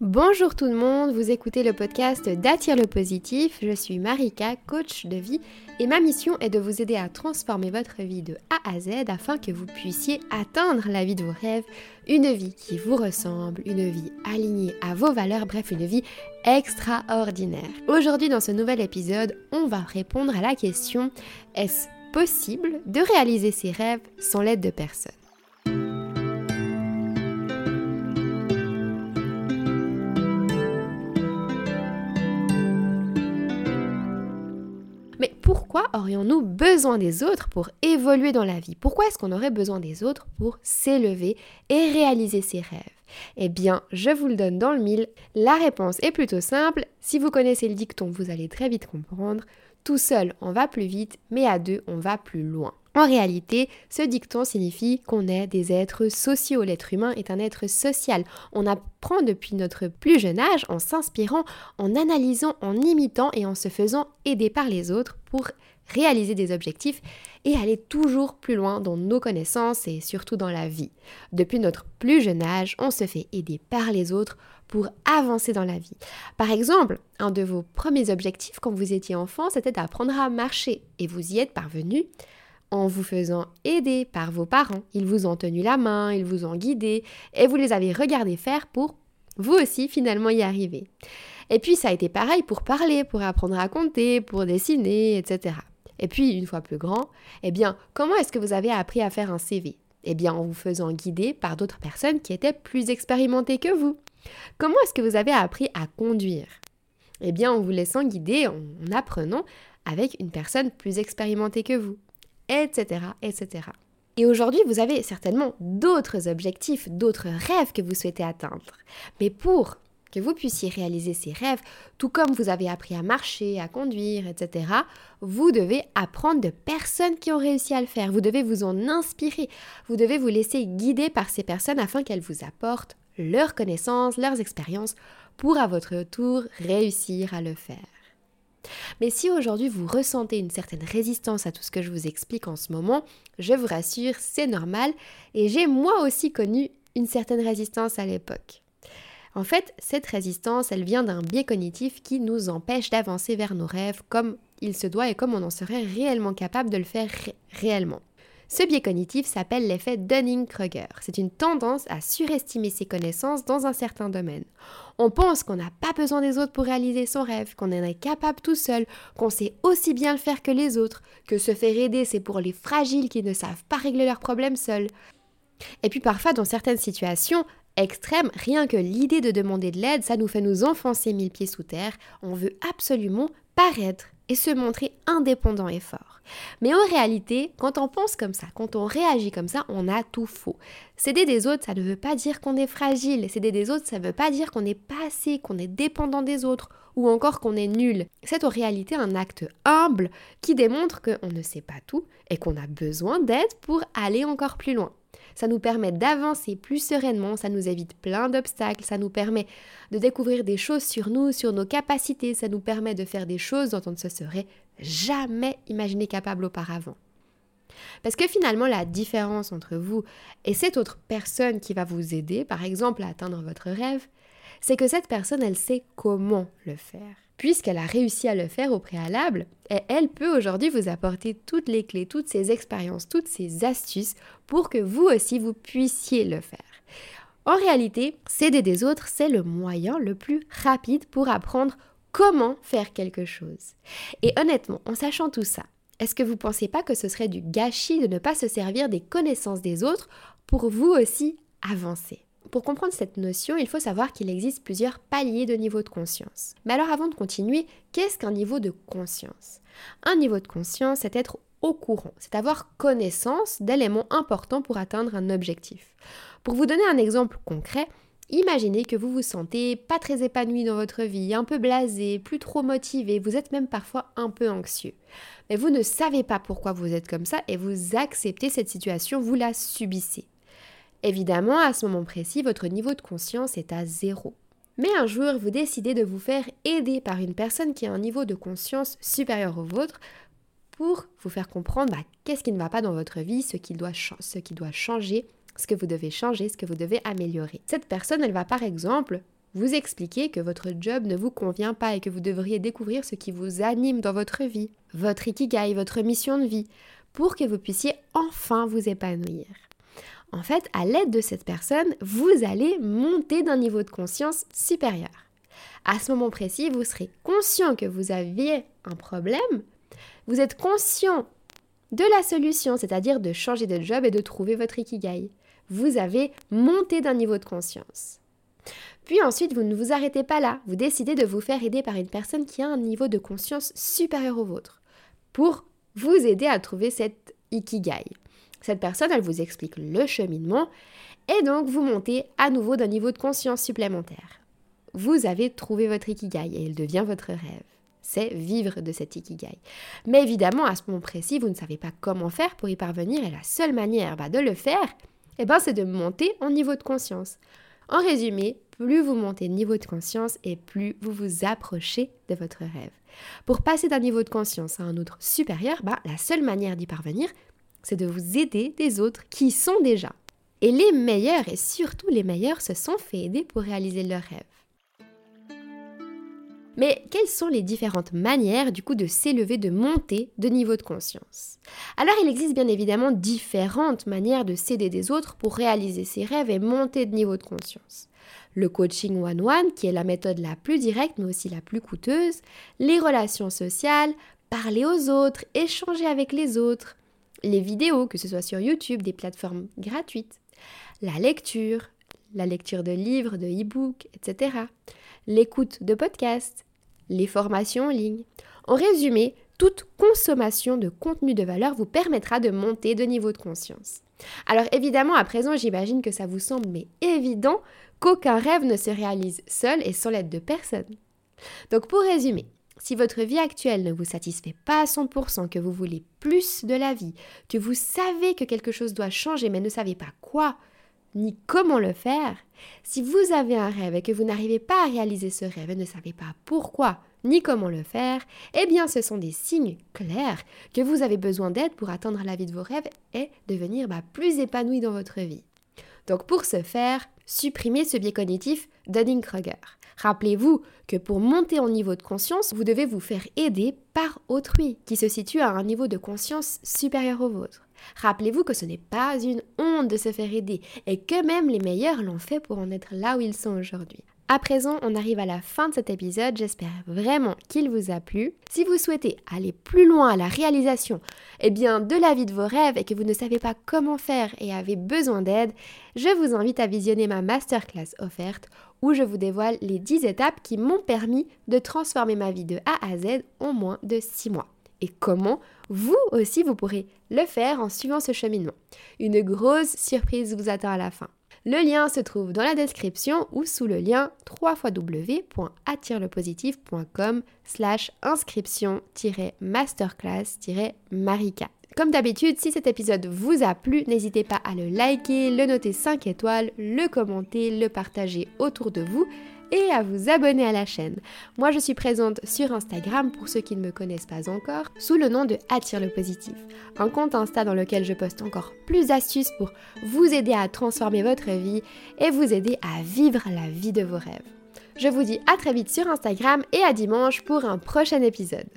Bonjour tout le monde, vous écoutez le podcast d'Attire le positif. Je suis Marika, coach de vie, et ma mission est de vous aider à transformer votre vie de A à Z afin que vous puissiez atteindre la vie de vos rêves, une vie qui vous ressemble, une vie alignée à vos valeurs, bref, une vie extraordinaire. Aujourd'hui, dans ce nouvel épisode, on va répondre à la question est-ce possible de réaliser ses rêves sans l'aide de personne? Pourquoi aurions-nous besoin des autres pour évoluer dans la vie? Pourquoi est-ce qu'on aurait besoin des autres pour s'élever et réaliser ses rêves? Eh bien, je vous le donne dans le mille. La réponse est plutôt simple. Si vous connaissez le dicton, vous allez très vite comprendre. Tout seul, on va plus vite, mais à deux, on va plus loin. En réalité, ce dicton signifie qu'on est des êtres sociaux. L'être humain est un être social. On apprend depuis notre plus jeune âge en s'inspirant, en analysant, en imitant et en se faisant aider par les autres pour réaliser des objectifs et aller toujours plus loin dans nos connaissances et surtout dans la vie. Depuis notre plus jeune âge, on se fait aider par les autres pour avancer dans la vie. Par exemple, un de vos premiers objectifs quand vous étiez enfant, c'était d'apprendre à marcher et vous y êtes parvenu en vous faisant aider par vos parents. Ils vous ont tenu la main, ils vous ont guidé et vous les avez regardés faire pour vous aussi finalement y arriver. Et puis ça a été pareil pour parler, pour apprendre à compter, pour dessiner, etc. Et puis une fois plus grand, eh bien comment est-ce que vous avez appris à faire un CV Eh bien en vous faisant guider par d'autres personnes qui étaient plus expérimentées que vous. Comment est-ce que vous avez appris à conduire? Eh bien en vous laissant guider, en apprenant avec une personne plus expérimentée que vous etc., etc. Et aujourd'hui, vous avez certainement d'autres objectifs, d'autres rêves que vous souhaitez atteindre. Mais pour que vous puissiez réaliser ces rêves, tout comme vous avez appris à marcher, à conduire, etc., vous devez apprendre de personnes qui ont réussi à le faire. Vous devez vous en inspirer. Vous devez vous laisser guider par ces personnes afin qu'elles vous apportent leurs connaissances, leurs expériences pour à votre tour réussir à le faire. Mais si aujourd'hui vous ressentez une certaine résistance à tout ce que je vous explique en ce moment, je vous rassure, c'est normal et j'ai moi aussi connu une certaine résistance à l'époque. En fait, cette résistance, elle vient d'un biais cognitif qui nous empêche d'avancer vers nos rêves comme il se doit et comme on en serait réellement capable de le faire réellement. Ce biais cognitif s'appelle l'effet Dunning-Kruger. C'est une tendance à surestimer ses connaissances dans un certain domaine. On pense qu'on n'a pas besoin des autres pour réaliser son rêve, qu'on en est capable tout seul, qu'on sait aussi bien le faire que les autres, que se faire aider c'est pour les fragiles qui ne savent pas régler leurs problèmes seuls. Et puis parfois dans certaines situations, extrêmes, rien que l'idée de demander de l'aide, ça nous fait nous enfoncer mille pieds sous terre. On veut absolument paraître et se montrer indépendant et fort. Mais en réalité, quand on pense comme ça, quand on réagit comme ça, on a tout faux. Céder des autres, ça ne veut pas dire qu'on est fragile. Céder des autres, ça ne veut pas dire qu'on n'est pas assez, qu'on est dépendant des autres ou encore qu'on est nul. C'est en réalité un acte humble qui démontre qu'on ne sait pas tout et qu'on a besoin d'aide pour aller encore plus loin. Ça nous permet d'avancer plus sereinement, ça nous évite plein d'obstacles, ça nous permet de découvrir des choses sur nous, sur nos capacités, ça nous permet de faire des choses dont on ne se serait jamais imaginé capable auparavant. Parce que finalement, la différence entre vous et cette autre personne qui va vous aider, par exemple, à atteindre votre rêve, c'est que cette personne, elle sait comment le faire puisqu'elle a réussi à le faire au préalable, elle peut aujourd'hui vous apporter toutes les clés, toutes ses expériences, toutes ses astuces pour que vous aussi vous puissiez le faire. En réalité, s'aider des autres, c'est le moyen le plus rapide pour apprendre comment faire quelque chose. Et honnêtement, en sachant tout ça, est-ce que vous ne pensez pas que ce serait du gâchis de ne pas se servir des connaissances des autres pour vous aussi avancer? Pour comprendre cette notion, il faut savoir qu'il existe plusieurs paliers de niveau de conscience. Mais alors avant de continuer, qu'est-ce qu'un niveau de conscience? Un niveau de conscience, c'est être au courant, c'est avoir connaissance d'éléments importants pour atteindre un objectif. Pour vous donner un exemple concret, imaginez que vous vous sentez pas très épanoui dans votre vie, un peu blasé, plus trop motivé, vous êtes même parfois un peu anxieux. Mais vous ne savez pas pourquoi vous êtes comme ça et vous acceptez cette situation, vous la subissez. Évidemment, à ce moment précis, votre niveau de conscience est à zéro. Mais un jour, vous décidez de vous faire aider par une personne qui a un niveau de conscience supérieur au vôtre pour vous faire comprendre bah, qu'est-ce qui ne va pas dans votre vie, ce qui, doit ce qui doit changer, ce que vous devez changer, ce que vous devez améliorer. Cette personne, elle va par exemple vous expliquer que votre job ne vous convient pas et que vous devriez découvrir ce qui vous anime dans votre vie, votre ikigai, votre mission de vie, pour que vous puissiez enfin vous épanouir. En fait, à l'aide de cette personne, vous allez monter d'un niveau de conscience supérieur. À ce moment précis, vous serez conscient que vous aviez un problème, vous êtes conscient de la solution, c'est-à-dire de changer de job et de trouver votre ikigai. Vous avez monté d'un niveau de conscience. Puis ensuite, vous ne vous arrêtez pas là, vous décidez de vous faire aider par une personne qui a un niveau de conscience supérieur au vôtre pour vous aider à trouver cette ikigai. Cette personne, elle vous explique le cheminement et donc vous montez à nouveau d'un niveau de conscience supplémentaire. Vous avez trouvé votre ikigai et il devient votre rêve. C'est vivre de cet ikigai. Mais évidemment, à ce moment précis, vous ne savez pas comment faire pour y parvenir et la seule manière bah, de le faire, eh ben, c'est de monter en niveau de conscience. En résumé, plus vous montez de niveau de conscience et plus vous vous approchez de votre rêve. Pour passer d'un niveau de conscience à un autre supérieur, bah, la seule manière d'y parvenir, c'est de vous aider des autres qui sont déjà. Et les meilleurs, et surtout les meilleurs, se sont fait aider pour réaliser leurs rêves. Mais quelles sont les différentes manières du coup de s'élever, de monter de niveau de conscience? Alors il existe bien évidemment différentes manières de s'aider des autres pour réaliser ses rêves et monter de niveau de conscience. Le coaching one-one, qui est la méthode la plus directe mais aussi la plus coûteuse, les relations sociales, parler aux autres, échanger avec les autres, les vidéos, que ce soit sur YouTube, des plateformes gratuites, la lecture, la lecture de livres, de e-books, etc., l'écoute de podcasts, les formations en ligne. En résumé, toute consommation de contenu de valeur vous permettra de monter de niveau de conscience. Alors évidemment, à présent, j'imagine que ça vous semble mais évident qu'aucun rêve ne se réalise seul et sans l'aide de personne. Donc pour résumer, si votre vie actuelle ne vous satisfait pas à 100%, que vous voulez plus de la vie, que vous savez que quelque chose doit changer mais ne savez pas quoi ni comment le faire, si vous avez un rêve et que vous n'arrivez pas à réaliser ce rêve et ne savez pas pourquoi ni comment le faire, eh bien ce sont des signes clairs que vous avez besoin d'aide pour atteindre la vie de vos rêves et devenir bah, plus épanoui dans votre vie. Donc pour ce faire, supprimez ce biais cognitif Dunning-Kruger. Rappelez-vous que pour monter en niveau de conscience, vous devez vous faire aider par autrui, qui se situe à un niveau de conscience supérieur au vôtre. Rappelez-vous que ce n'est pas une honte de se faire aider et que même les meilleurs l'ont fait pour en être là où ils sont aujourd'hui. À présent, on arrive à la fin de cet épisode. J'espère vraiment qu'il vous a plu. Si vous souhaitez aller plus loin à la réalisation eh bien, de la vie de vos rêves et que vous ne savez pas comment faire et avez besoin d'aide, je vous invite à visionner ma masterclass offerte où je vous dévoile les 10 étapes qui m'ont permis de transformer ma vie de A à Z en moins de 6 mois. Et comment vous aussi vous pourrez le faire en suivant ce cheminement. Une grosse surprise vous attend à la fin. Le lien se trouve dans la description ou sous le lien www.attirelepositif.com slash inscription-masterclass-marika. Comme d'habitude, si cet épisode vous a plu, n'hésitez pas à le liker, le noter 5 étoiles, le commenter, le partager autour de vous et à vous abonner à la chaîne. Moi, je suis présente sur Instagram pour ceux qui ne me connaissent pas encore, sous le nom de Attire le positif, un compte Insta dans lequel je poste encore plus d'astuces pour vous aider à transformer votre vie et vous aider à vivre la vie de vos rêves. Je vous dis à très vite sur Instagram et à dimanche pour un prochain épisode.